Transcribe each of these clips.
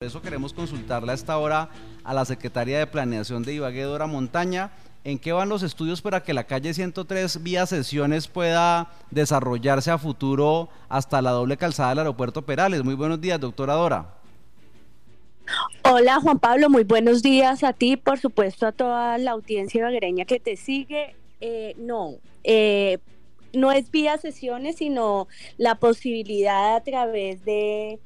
Por eso queremos consultarle a esta hora a la Secretaría de Planeación de Ibagué, Dora Montaña, en qué van los estudios para que la calle 103 vía sesiones pueda desarrollarse a futuro hasta la doble calzada del aeropuerto Perales. Muy buenos días, doctora Dora. Hola Juan Pablo, muy buenos días a ti, por supuesto a toda la audiencia ibaguereña que te sigue. Eh, no, eh, no es vía sesiones, sino la posibilidad a través de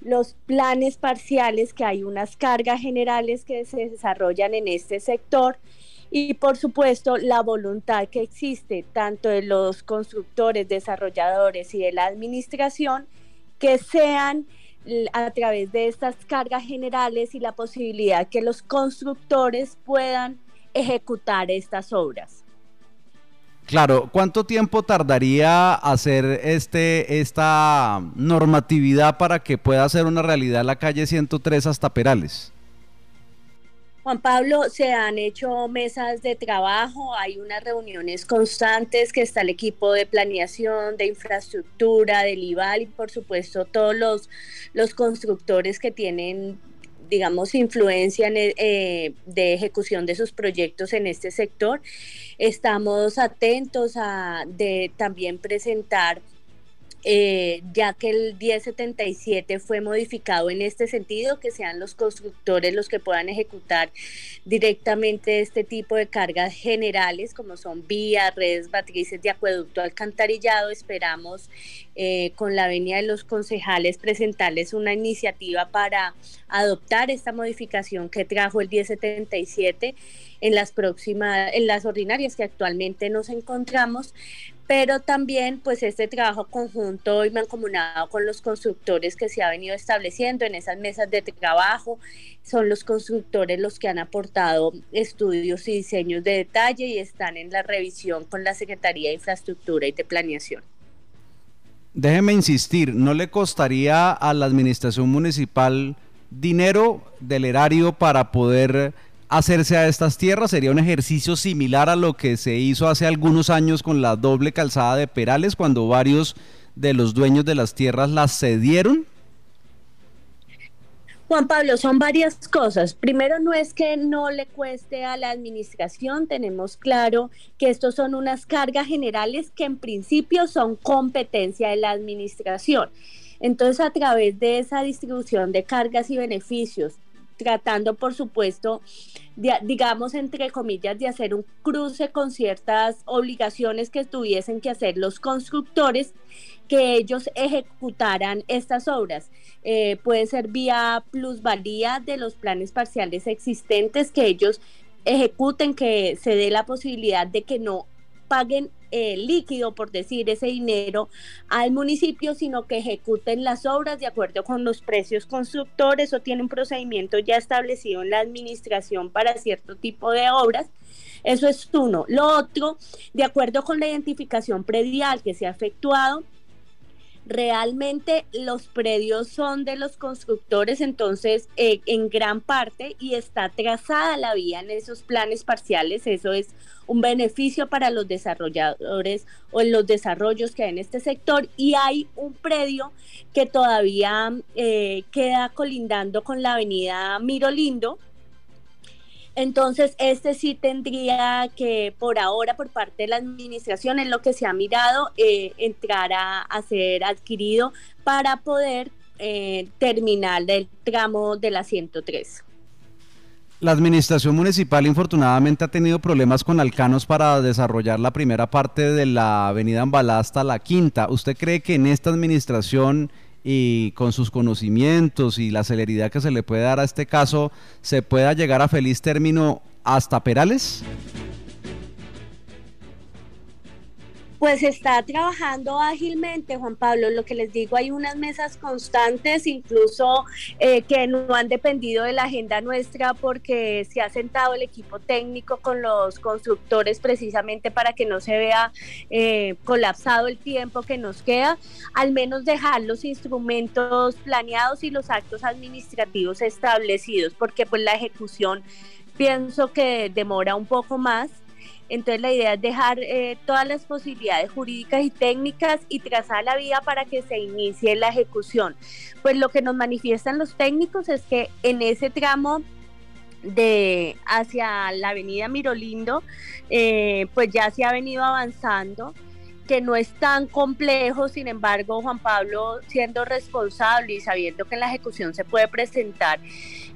los planes parciales, que hay unas cargas generales que se desarrollan en este sector y por supuesto la voluntad que existe tanto de los constructores, desarrolladores y de la administración que sean a través de estas cargas generales y la posibilidad que los constructores puedan ejecutar estas obras. Claro, ¿cuánto tiempo tardaría hacer este, esta normatividad para que pueda ser una realidad la calle 103 hasta Perales? Juan Pablo, se han hecho mesas de trabajo, hay unas reuniones constantes que está el equipo de planeación, de infraestructura, del IVAL y por supuesto todos los, los constructores que tienen digamos, influencia eh, de ejecución de sus proyectos en este sector. Estamos atentos a de también presentar eh, ya que el 1077 fue modificado en este sentido, que sean los constructores los que puedan ejecutar directamente este tipo de cargas generales, como son vías, redes matrices de acueducto alcantarillado. Esperamos eh, con la venia de los concejales presentarles una iniciativa para adoptar esta modificación que trajo el 1077 en las próximas, en las ordinarias que actualmente nos encontramos, pero también pues este trabajo conjunto y mancomunado con los constructores que se ha venido estableciendo en esas mesas de trabajo, son los constructores los que han aportado estudios y diseños de detalle y están en la revisión con la Secretaría de Infraestructura y de Planeación. Déjeme insistir, ¿no le costaría a la administración municipal dinero del erario para poder hacerse a estas tierras? ¿Sería un ejercicio similar a lo que se hizo hace algunos años con la doble calzada de Perales, cuando varios de los dueños de las tierras las cedieron? Juan Pablo, son varias cosas. Primero, no es que no le cueste a la administración, tenemos claro que estos son unas cargas generales que en principio son competencia de la administración. Entonces, a través de esa distribución de cargas y beneficios tratando, por supuesto, digamos, entre comillas, de hacer un cruce con ciertas obligaciones que tuviesen que hacer los constructores, que ellos ejecutaran estas obras. Eh, puede ser vía plusvalía de los planes parciales existentes, que ellos ejecuten, que se dé la posibilidad de que no paguen eh, líquido, por decir, ese dinero al municipio, sino que ejecuten las obras de acuerdo con los precios constructores o tienen un procedimiento ya establecido en la administración para cierto tipo de obras. Eso es uno. Lo otro, de acuerdo con la identificación predial que se ha efectuado, realmente los predios son de los constructores, entonces eh, en gran parte y está trazada la vía en esos planes parciales, eso es un beneficio para los desarrolladores o en los desarrollos que hay en este sector. Y hay un predio que todavía eh, queda colindando con la avenida Miro Lindo, entonces, este sí tendría que, por ahora, por parte de la administración, en lo que se ha mirado, eh, entrar a, ser adquirido para poder eh, terminar el tramo de la 103. La administración municipal infortunadamente ha tenido problemas con alcanos para desarrollar la primera parte de la avenida Ambalá hasta la quinta. ¿Usted cree que en esta administración y con sus conocimientos y la celeridad que se le puede dar a este caso, se pueda llegar a feliz término hasta Perales? Pues está trabajando ágilmente, Juan Pablo. Lo que les digo, hay unas mesas constantes, incluso eh, que no han dependido de la agenda nuestra porque se ha sentado el equipo técnico con los constructores precisamente para que no se vea eh, colapsado el tiempo que nos queda, al menos dejar los instrumentos planeados y los actos administrativos establecidos, porque pues la ejecución pienso que demora un poco más Entonces la idea es dejar eh, todas las posibilidades jurídicas y técnicas y trazar la vía para que se inicie la ejecución. Pues lo que nos manifiestan los técnicos es que en ese tramo de hacia la avenida Mirolindo, eh, pues ya se ha venido avanzando que no es tan complejo, sin embargo, Juan Pablo, siendo responsable y sabiendo que en la ejecución se puede presentar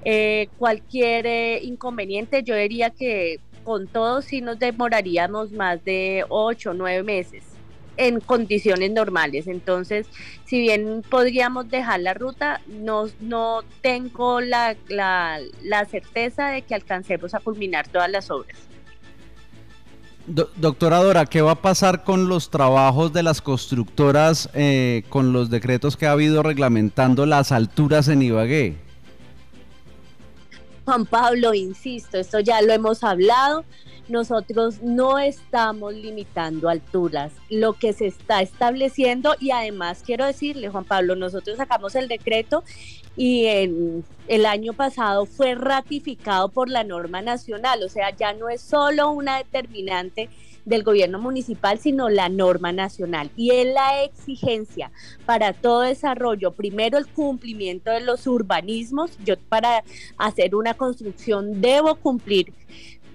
eh, cualquier eh, inconveniente, yo diría que con todo sí nos demoraríamos más de ocho o nueve meses en condiciones normales. Entonces, si bien podríamos dejar la ruta, no, no tengo la, la certeza de que alcancemos a culminar todas las obras doctora Dora, ¿qué va a pasar con los trabajos de las constructoras eh, con los decretos que ha habido reglamentando las alturas en Ibagué? Juan Pablo, insisto, esto ya lo hemos hablado. Nosotros no estamos limitando alturas, lo que se está estableciendo y además quiero decirle, Juan Pablo, nosotros sacamos el decreto y el año pasado fue ratificado por la norma nacional, o sea, ya no es solo una determinante del gobierno municipal, sino la norma nacional. Y es la exigencia para todo desarrollo, primero el cumplimiento de los urbanismos, yo para hacer una construcción debo cumplir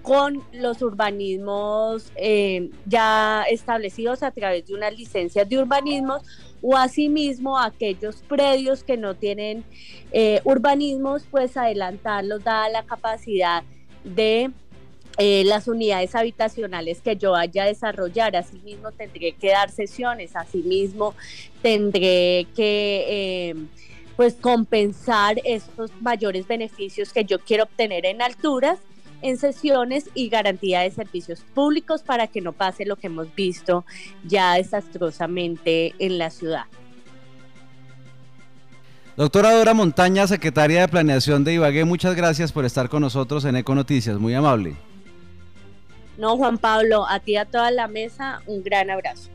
con los urbanismos eh, ya establecidos a través de unas licencias de urbanismos o asimismo aquellos predios que no tienen eh, urbanismos, pues adelantarlos dada la capacidad de eh, las unidades habitacionales que yo vaya a desarrollar. Asimismo tendré que dar sesiones, asimismo tendré que pues compensar esos mayores beneficios que yo quiero obtener en alturas en sesiones y garantía de servicios públicos para que no pase lo que hemos visto ya desastrosamente en la ciudad. Doctora Dora Montaña, secretaria de Planeación de Ibagué, muchas gracias por estar con nosotros en Eco Noticias, muy amable. No, Juan Pablo, a ti a toda la mesa, un gran abrazo.